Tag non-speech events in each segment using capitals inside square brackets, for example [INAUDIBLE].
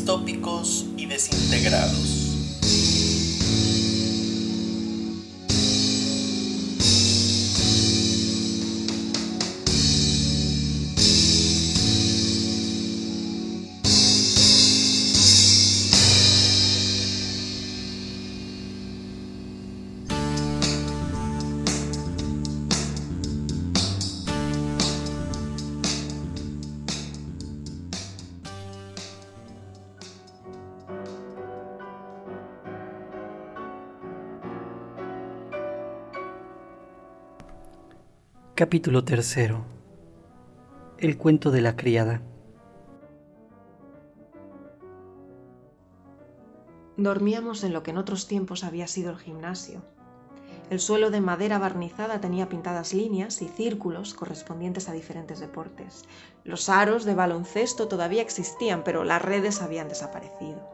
distópicos y desintegrados. Capítulo tercero. El cuento de la criada. Dormíamos en lo que en otros tiempos había sido el gimnasio. El suelo de madera barnizada tenía pintadas líneas y círculos correspondientes a diferentes deportes. Los aros de baloncesto todavía existían, pero las redes habían desaparecido.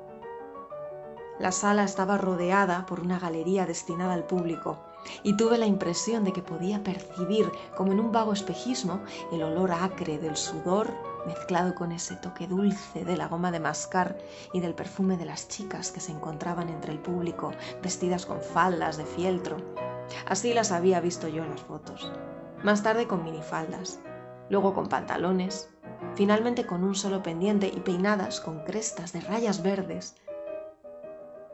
La sala estaba rodeada por una galería destinada al público, y tuve la impresión de que podía percibir, como en un vago espejismo, el olor acre del sudor mezclado con ese toque dulce de la goma de mascar y del perfume de las chicas que se encontraban entre el público vestidas con faldas de fieltro. Así las había visto yo en las fotos. Más tarde con minifaldas, luego con pantalones, finalmente con un solo pendiente y peinadas con crestas de rayas verdes.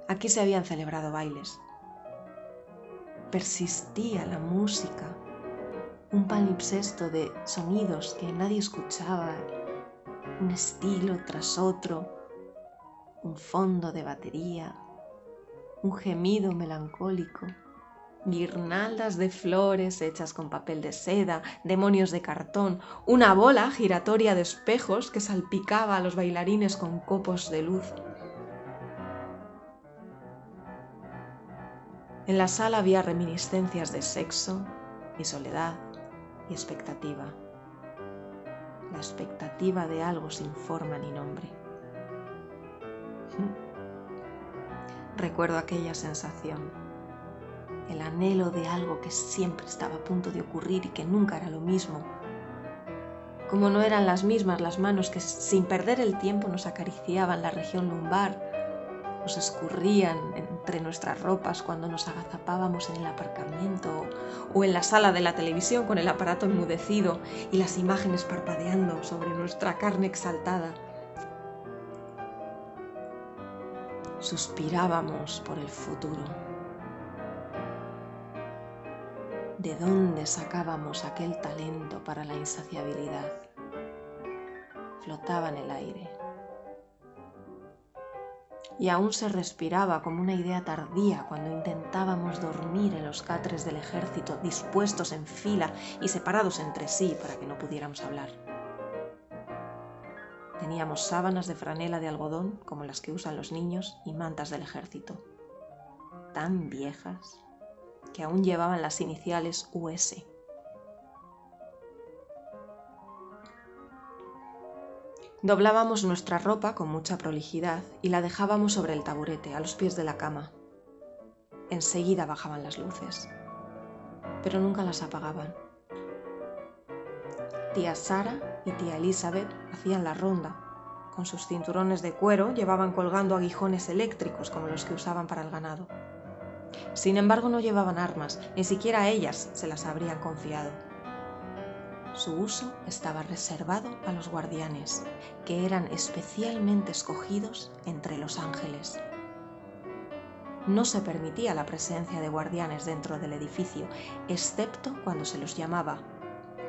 Aquí se habían celebrado bailes, persistía la música, un palimpsesto de sonidos que nadie escuchaba, un estilo tras otro, un fondo de batería, un gemido melancólico, guirnaldas de flores hechas con papel de seda, demonios de cartón, una bola giratoria de espejos que salpicaba a los bailarines con copos de luz. En la sala había reminiscencias de sexo y soledad y expectativa. La expectativa de algo sin forma ni nombre. [LAUGHS] Recuerdo aquella sensación, el anhelo de algo que siempre estaba a punto de ocurrir y que nunca era lo mismo. Como no eran las mismas las manos que sin perder el tiempo nos acariciaban la región lumbar, nos escurrían entre nuestras ropas cuando nos agazapábamos en el aparcamiento o en la sala de la televisión con el aparato enmudecido y las imágenes parpadeando sobre nuestra carne exaltada. Suspirábamos por el futuro. ¿De dónde sacábamos aquel talento para la insaciabilidad? Flotaba en el aire y aún se respiraba como una idea tardía cuando intentábamos dormir en los catres del ejército dispuestos en fila y separados entre sí para que no pudiéramos hablar. Teníamos sábanas de franela de algodón como las que usan los niños y mantas del ejército, tan viejas que aún llevaban las iniciales US Doblábamos nuestra ropa con mucha prolijidad y la dejábamos sobre el taburete, a los pies de la cama. Enseguida bajaban las luces, pero nunca las apagaban. Tía Sara y tía Elizabeth hacían la ronda. Con sus cinturones de cuero llevaban colgando aguijones eléctricos como los que usaban para el ganado. Sin embargo, no llevaban armas, ni siquiera ellas se las habrían confiado. Su uso estaba reservado a los guardianes, que eran especialmente escogidos entre los ángeles. No se permitía la presencia de guardianes dentro del edificio, excepto cuando se los llamaba,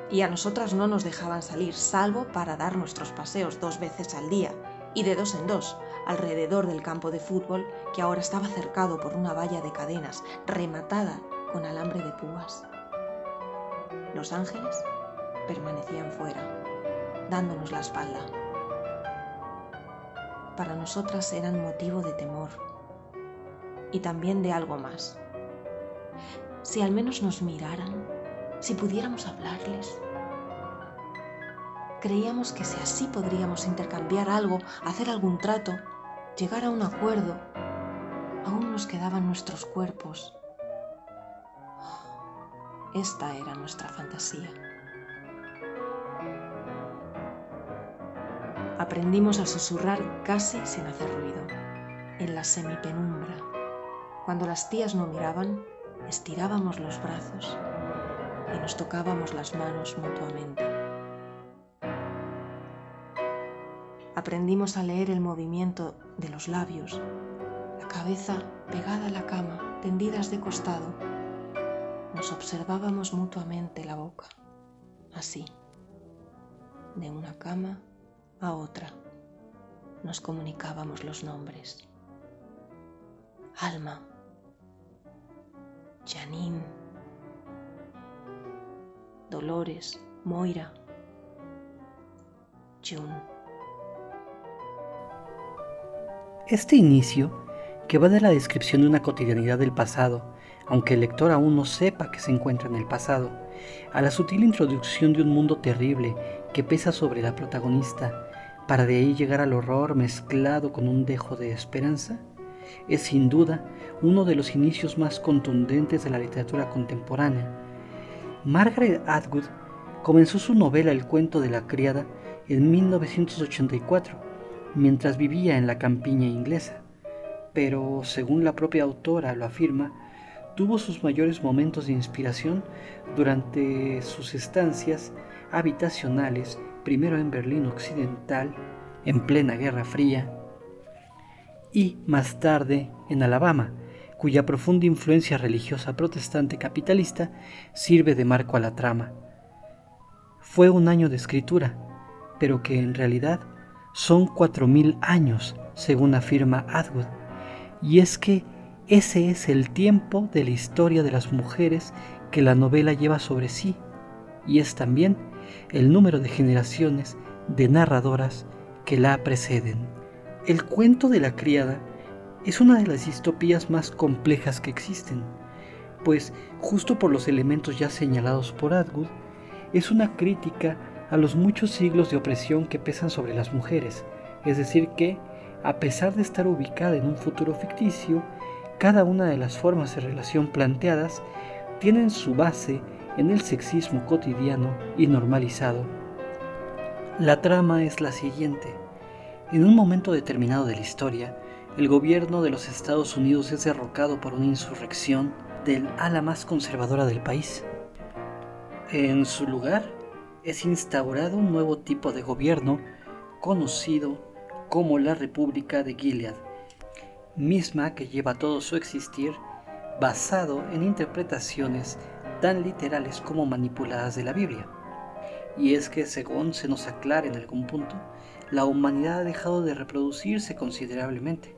y a nosotras no nos dejaban salir salvo para dar nuestros paseos dos veces al día, y de dos en dos, alrededor del campo de fútbol que ahora estaba cercado por una valla de cadenas rematada con alambre de púas. Los ángeles permanecían fuera, dándonos la espalda. Para nosotras eran motivo de temor y también de algo más. Si al menos nos miraran, si pudiéramos hablarles. Creíamos que si así podríamos intercambiar algo, hacer algún trato, llegar a un acuerdo, aún nos quedaban nuestros cuerpos. Esta era nuestra fantasía. Aprendimos a susurrar casi sin hacer ruido, en la semipenumbra. Cuando las tías no miraban, estirábamos los brazos y nos tocábamos las manos mutuamente. Aprendimos a leer el movimiento de los labios, la cabeza pegada a la cama, tendidas de costado. Nos observábamos mutuamente la boca, así, de una cama a otra. Nos comunicábamos los nombres. Alma, Janine, Dolores, Moira, June. Este inicio, que va de la descripción de una cotidianidad del pasado, aunque el lector aún no sepa que se encuentra en el pasado, a la sutil introducción de un mundo terrible que pesa sobre la protagonista, para de ahí llegar al horror mezclado con un dejo de esperanza, es sin duda uno de los inicios más contundentes de la literatura contemporánea. Margaret Atwood comenzó su novela El cuento de la criada en 1984 mientras vivía en la campiña inglesa, pero según la propia autora lo afirma, tuvo sus mayores momentos de inspiración durante sus estancias habitacionales, primero en Berlín Occidental, en plena Guerra Fría, y más tarde en Alabama, cuya profunda influencia religiosa protestante capitalista sirve de marco a la trama. Fue un año de escritura, pero que en realidad son cuatro mil años, según afirma Atwood, y es que ese es el tiempo de la historia de las mujeres que la novela lleva sobre sí, y es también el número de generaciones de narradoras que la preceden. El cuento de la criada es una de las distopías más complejas que existen, pues justo por los elementos ya señalados por Atwood, es una crítica a los muchos siglos de opresión que pesan sobre las mujeres, es decir que, a pesar de estar ubicada en un futuro ficticio, cada una de las formas de relación planteadas tienen su base en el sexismo cotidiano y normalizado. La trama es la siguiente. En un momento determinado de la historia, el gobierno de los Estados Unidos es derrocado por una insurrección del ala más conservadora del país. En su lugar, es instaurado un nuevo tipo de gobierno conocido como la República de Gilead, misma que lleva todo su existir basado en interpretaciones tan literales como manipuladas de la Biblia. Y es que, según se nos aclara en algún punto, la humanidad ha dejado de reproducirse considerablemente,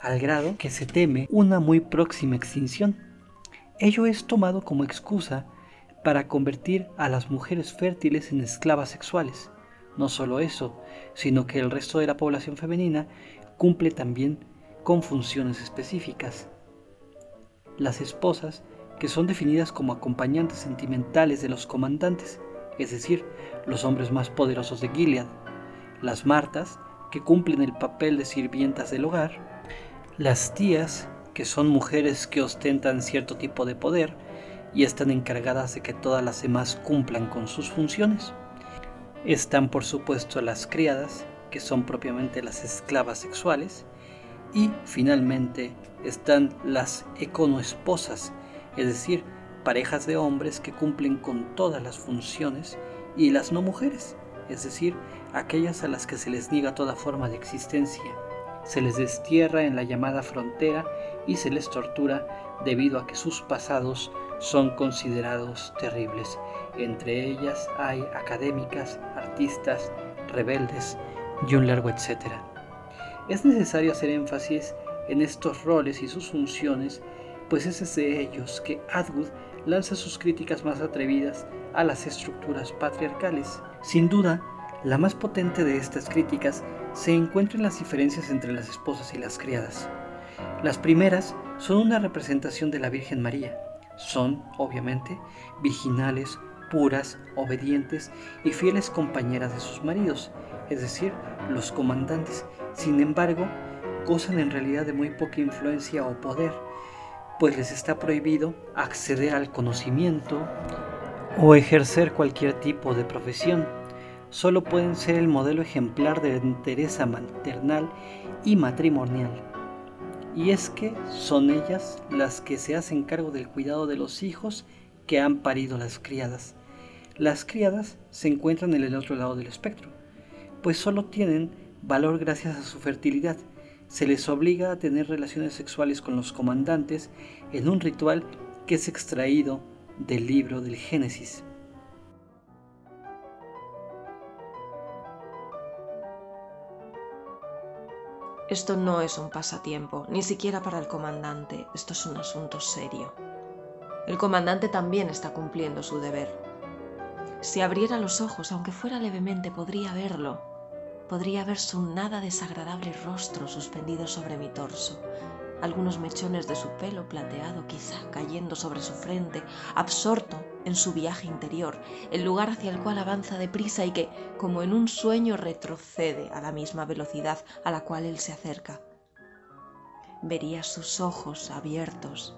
al grado que se teme una muy próxima extinción. Ello es tomado como excusa para convertir a las mujeres fértiles en esclavas sexuales. No solo eso, sino que el resto de la población femenina cumple también con funciones específicas. Las esposas, que son definidas como acompañantes sentimentales de los comandantes, es decir, los hombres más poderosos de Gilead, las martas, que cumplen el papel de sirvientas del hogar, las tías, que son mujeres que ostentan cierto tipo de poder, y están encargadas de que todas las demás cumplan con sus funciones. Están por supuesto las criadas, que son propiamente las esclavas sexuales, y finalmente están las econoesposas, es decir, parejas de hombres que cumplen con todas las funciones, y las no mujeres, es decir, aquellas a las que se les niega toda forma de existencia. Se les destierra en la llamada frontera y se les tortura debido a que sus pasados son considerados terribles. Entre ellas hay académicas, artistas, rebeldes y un largo etcétera. Es necesario hacer énfasis en estos roles y sus funciones, pues es de ellos que Atwood lanza sus críticas más atrevidas a las estructuras patriarcales. Sin duda, la más potente de estas críticas se encuentra en las diferencias entre las esposas y las criadas. Las primeras son una representación de la Virgen María, son, obviamente, virginales, puras, obedientes y fieles compañeras de sus maridos, es decir, los comandantes. Sin embargo, gozan en realidad de muy poca influencia o poder, pues les está prohibido acceder al conocimiento o ejercer cualquier tipo de profesión. solo pueden ser el modelo ejemplar de la entereza maternal y matrimonial. Y es que son ellas las que se hacen cargo del cuidado de los hijos que han parido las criadas. Las criadas se encuentran en el otro lado del espectro, pues solo tienen valor gracias a su fertilidad. Se les obliga a tener relaciones sexuales con los comandantes en un ritual que es extraído del libro del Génesis. Esto no es un pasatiempo, ni siquiera para el comandante, esto es un asunto serio. El comandante también está cumpliendo su deber. Si abriera los ojos, aunque fuera levemente, podría verlo. Podría ver su nada desagradable rostro suspendido sobre mi torso, algunos mechones de su pelo plateado quizá cayendo sobre su frente, absorto en su viaje interior, el lugar hacia el cual avanza deprisa y que, como en un sueño, retrocede a la misma velocidad a la cual él se acerca. Vería sus ojos abiertos.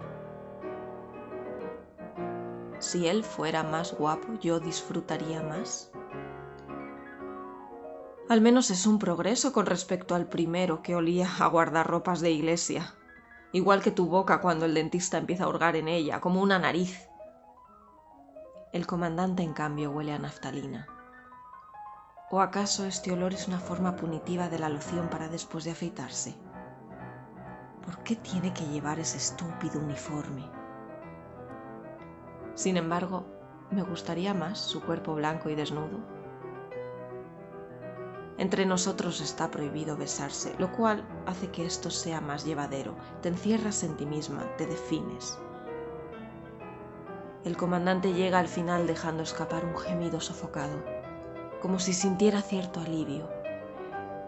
Si él fuera más guapo, yo disfrutaría más. Al menos es un progreso con respecto al primero que olía a guardarropas de iglesia igual que tu boca cuando el dentista empieza a hurgar en ella, como una nariz. El comandante, en cambio, huele a naftalina. ¿O acaso este olor es una forma punitiva de la loción para después de afeitarse? ¿Por qué tiene que llevar ese estúpido uniforme? Sin embargo, me gustaría más su cuerpo blanco y desnudo, entre nosotros está prohibido besarse, lo cual hace que esto sea más llevadero. Te encierras en ti misma, te defines. El comandante llega al final dejando escapar un gemido sofocado, como si sintiera cierto alivio.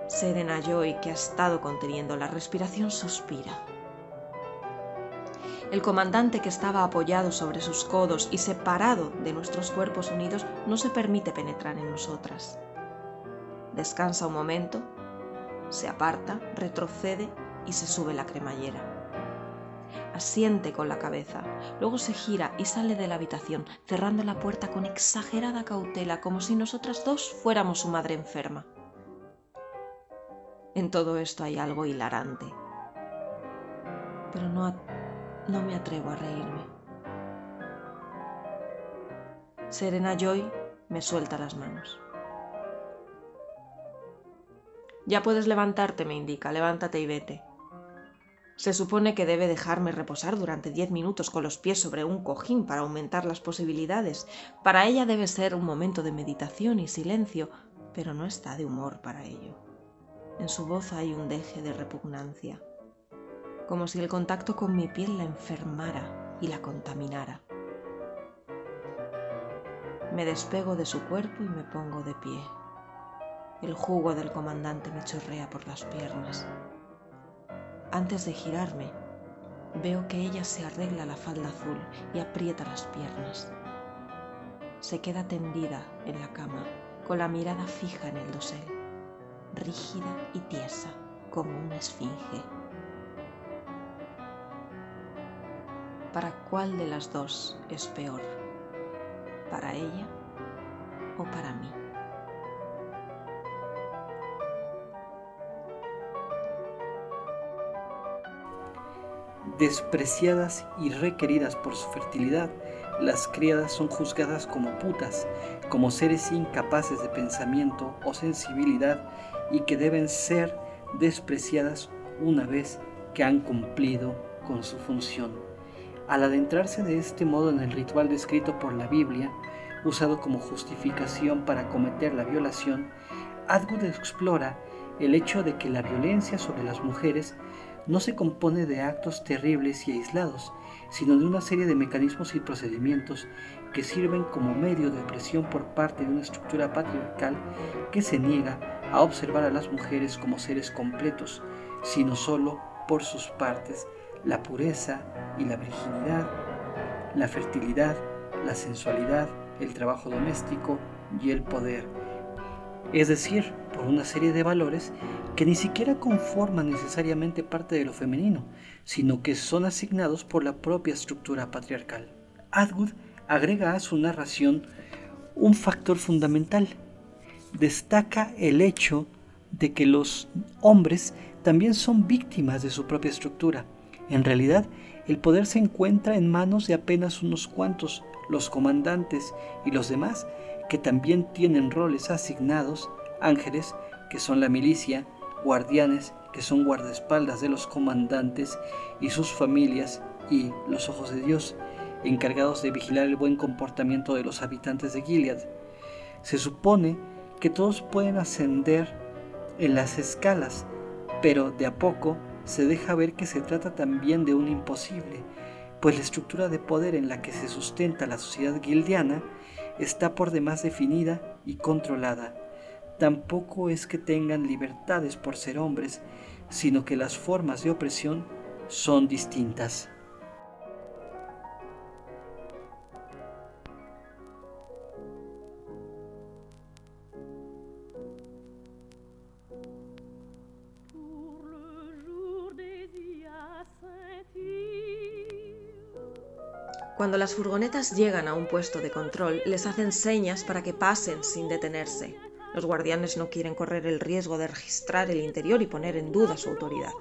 Serena Joy, que ha estado conteniendo la respiración, suspira. El comandante que estaba apoyado sobre sus codos y separado de nuestros cuerpos unidos no se permite penetrar en nosotras descansa un momento, se aparta, retrocede y se sube la cremallera. Asiente con la cabeza, luego se gira y sale de la habitación, cerrando la puerta con exagerada cautela, como si nosotras dos fuéramos su madre enferma. En todo esto hay algo hilarante, pero no, no me atrevo a reírme. Serena Joy me suelta las manos. Ya puedes levantarte, me indica, levántate y vete. Se supone que debe dejarme reposar durante diez minutos con los pies sobre un cojín para aumentar las posibilidades. Para ella debe ser un momento de meditación y silencio, pero no está de humor para ello. En su voz hay un deje de repugnancia, como si el contacto con mi piel la enfermara y la contaminara. Me despego de su cuerpo y me pongo de pie. El jugo del comandante me chorrea por las piernas. Antes de girarme, veo que ella se arregla la falda azul y aprieta las piernas. Se queda tendida en la cama, con la mirada fija en el dosel, rígida y tiesa como una esfinge. ¿Para cuál de las dos es peor? ¿Para ella o para mí? Despreciadas y requeridas por su fertilidad, las criadas son juzgadas como putas, como seres incapaces de pensamiento o sensibilidad y que deben ser despreciadas una vez que han cumplido con su función. Al adentrarse de este modo en el ritual descrito por la Biblia, usado como justificación para cometer la violación, Atwood explora el hecho de que la violencia sobre las mujeres no se compone de actos terribles y aislados, sino de una serie de mecanismos y procedimientos que sirven como medio de opresión por parte de una estructura patriarcal que se niega a observar a las mujeres como seres completos, sino solo por sus partes, la pureza y la virginidad, la fertilidad, la sensualidad, el trabajo doméstico y el poder, es decir, por una serie de valores que ni siquiera conforman necesariamente parte de lo femenino, sino que son asignados por la propia estructura patriarcal. Atwood agrega a su narración un factor fundamental. destaca el hecho de que los hombres también son víctimas de su propia estructura. En realidad, el poder se encuentra en manos de apenas unos cuantos, los comandantes y los demás, que también tienen roles asignados, ángeles, que son la milicia, guardianes, que son guardaespaldas de los comandantes y sus familias, y los ojos de Dios, encargados de vigilar el buen comportamiento de los habitantes de Gilead. Se supone que todos pueden ascender en las escalas, pero de a poco se deja ver que se trata también de un imposible, pues la estructura de poder en la que se sustenta la sociedad guildiana está por demás definida y controlada. Tampoco es que tengan libertades por ser hombres, sino que las formas de opresión son distintas. Cuando las furgonetas llegan a un puesto de control, les hacen señas para que pasen sin detenerse. Los guardianes no quieren correr el riesgo de registrar el interior y poner en duda su autoridad.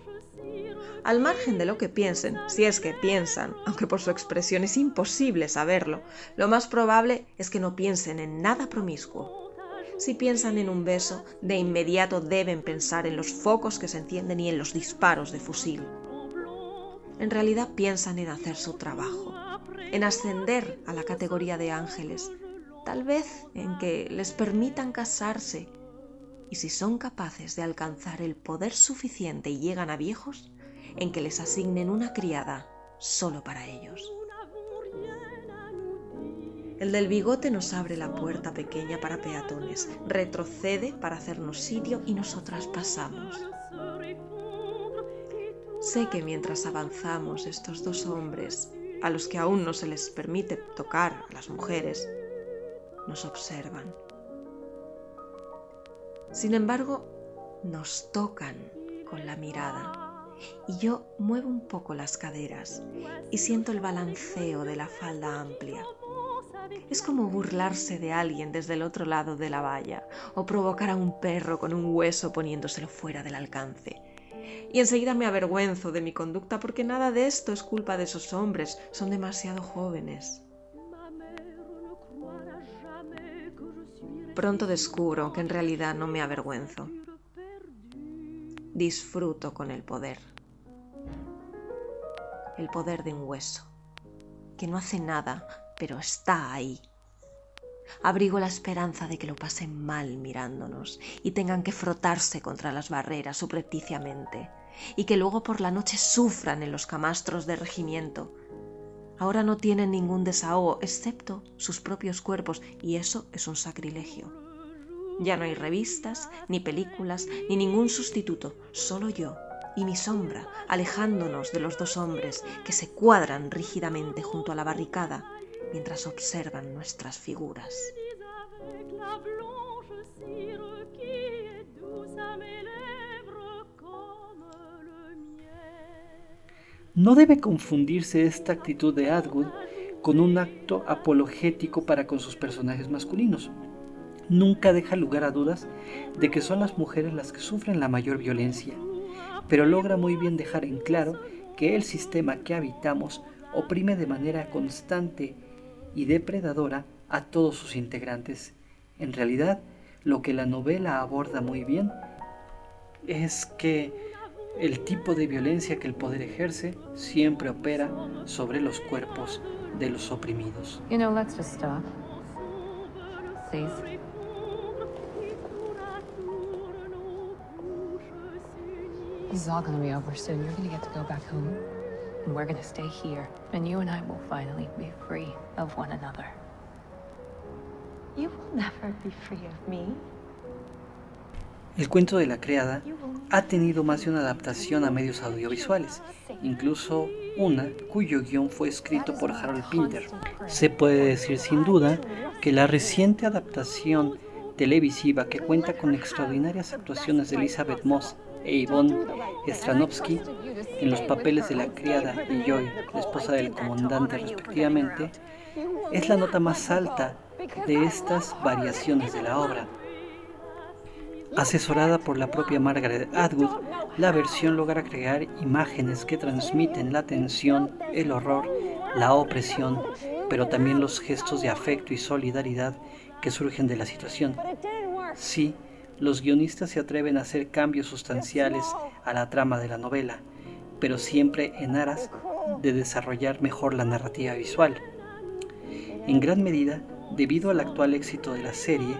Al margen de lo que piensen, si es que piensan, aunque por su expresión es imposible saberlo, lo más probable es que no piensen en nada promiscuo. Si piensan en un beso, de inmediato deben pensar en los focos que se encienden y en los disparos de fusil. En realidad piensan en hacer su trabajo en ascender a la categoría de ángeles, tal vez en que les permitan casarse y si son capaces de alcanzar el poder suficiente y llegan a viejos, en que les asignen una criada solo para ellos. El del bigote nos abre la puerta pequeña para peatones, retrocede para hacernos sitio y nosotras pasamos. Sé que mientras avanzamos estos dos hombres a los que aún no se les permite tocar a las mujeres, nos observan. Sin embargo, nos tocan con la mirada y yo muevo un poco las caderas y siento el balanceo de la falda amplia. Es como burlarse de alguien desde el otro lado de la valla o provocar a un perro con un hueso poniéndoselo fuera del alcance y enseguida me avergüenzo de mi conducta porque nada de esto es culpa de esos hombres, son demasiado jóvenes. Pronto descubro que en realidad no me avergüenzo. Disfruto con el poder. El poder de un hueso, que no hace nada, pero está ahí. Abrigo la esperanza de que lo pasen mal mirándonos y tengan que frotarse contra las barreras subrepticiamente y que luego por la noche sufran en los camastros de regimiento. Ahora no tienen ningún desahogo excepto sus propios cuerpos y eso es un sacrilegio. Ya no hay revistas, ni películas, ni ningún sustituto, solo yo y mi sombra, alejándonos de los dos hombres que se cuadran rígidamente junto a la barricada mientras observan nuestras figuras. No debe confundirse esta actitud de Atwood con un acto apologético para con sus personajes masculinos. Nunca deja lugar a dudas de que son las mujeres las que sufren la mayor violencia, pero logra muy bien dejar en claro que el sistema que habitamos oprime de manera constante y depredadora a todos sus integrantes. En realidad, lo que la novela aborda muy bien es que el tipo de violencia que el poder ejerce siempre opera sobre los cuerpos de los oprimidos. You know, let's just stop. This is all gonna be over soon. You're gonna get to go back home. And we're gonna stay here. And you and I will finally be free of one another. You will never be free of me. El cuento de la criada ha tenido más de una adaptación a medios audiovisuales, incluso una cuyo guion fue escrito por Harold Pinter. Se puede decir sin duda que la reciente adaptación televisiva que cuenta con extraordinarias actuaciones de Elizabeth Moss e Yvonne Stranovsky en los papeles de la criada y Joy, la esposa del comandante respectivamente, es la nota más alta de estas variaciones de la obra. Asesorada por la propia Margaret Atwood, la versión logra crear imágenes que transmiten la tensión, el horror, la opresión, pero también los gestos de afecto y solidaridad que surgen de la situación. Sí, los guionistas se atreven a hacer cambios sustanciales a la trama de la novela, pero siempre en aras de desarrollar mejor la narrativa visual. En gran medida, debido al actual éxito de la serie,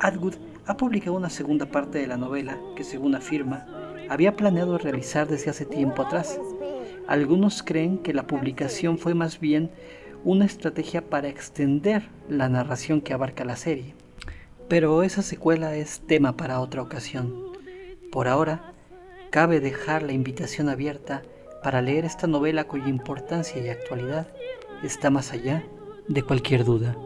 Atwood ha publicado una segunda parte de la novela que, según afirma, había planeado realizar desde hace tiempo atrás. Algunos creen que la publicación fue más bien una estrategia para extender la narración que abarca la serie. Pero esa secuela es tema para otra ocasión. Por ahora, cabe dejar la invitación abierta para leer esta novela cuya importancia y actualidad está más allá de cualquier duda.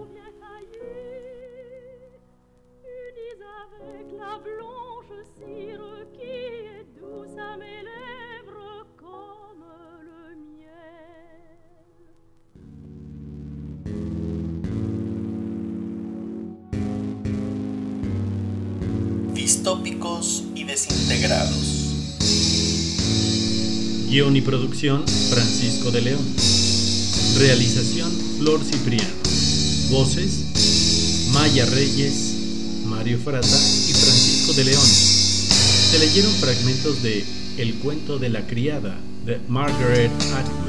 Distópicos y desintegrados. Guión y producción Francisco de León. Realización Flor Cipriano. Voces Maya Reyes, Mario Frata y Francisco de León. Se leyeron fragmentos de El cuento de la criada de Margaret Atwood